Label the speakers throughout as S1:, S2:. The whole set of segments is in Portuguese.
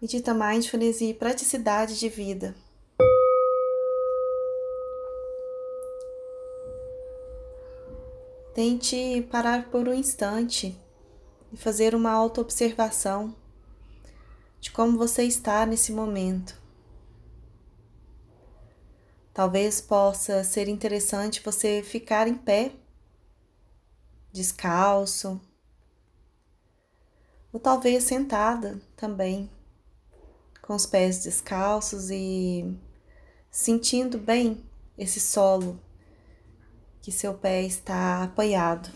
S1: Medita mindfulness e praticidade de vida. Tente parar por um instante e fazer uma autoobservação de como você está nesse momento. Talvez possa ser interessante você ficar em pé, descalço, ou talvez sentada também com os pés descalços e sentindo bem esse solo que seu pé está apoiado.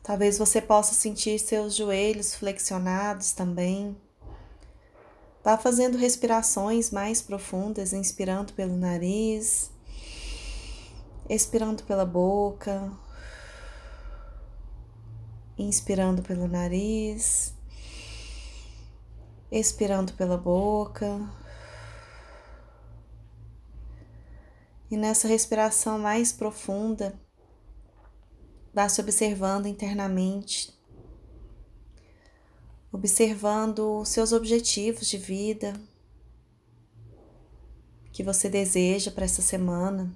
S1: Talvez você possa sentir seus joelhos flexionados também. Vá fazendo respirações mais profundas, inspirando pelo nariz, expirando pela boca, inspirando pelo nariz, expirando pela boca. E nessa respiração mais profunda, vá se observando internamente, observando os seus objetivos de vida que você deseja para essa semana.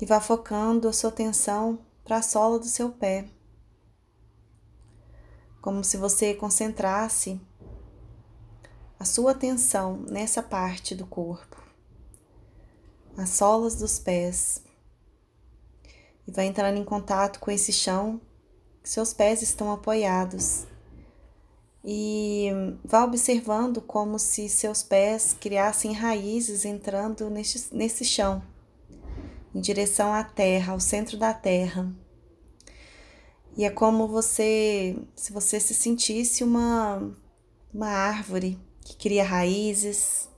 S1: E vá focando a sua atenção para a sola do seu pé, como se você concentrasse a sua atenção nessa parte do corpo, as solas dos pés, e vai entrando em contato com esse chão que seus pés estão apoiados. E vá observando como se seus pés criassem raízes entrando nesse, nesse chão em direção à terra, ao centro da terra. E é como você, se você se sentisse uma, uma árvore que cria raízes,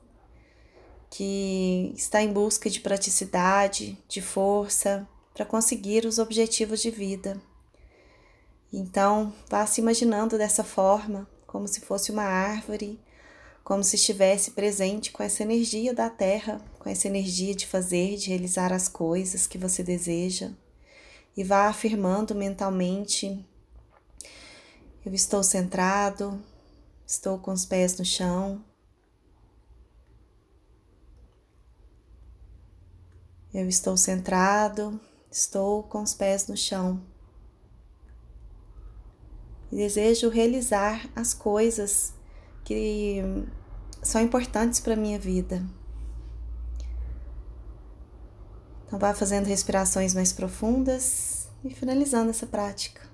S1: que está em busca de praticidade, de força para conseguir os objetivos de vida. Então, vá se imaginando dessa forma, como se fosse uma árvore como se estivesse presente com essa energia da terra, com essa energia de fazer, de realizar as coisas que você deseja. E vá afirmando mentalmente: eu estou centrado, estou com os pés no chão. Eu estou centrado, estou com os pés no chão. E desejo realizar as coisas que são importantes para a minha vida. Então, vá fazendo respirações mais profundas e finalizando essa prática.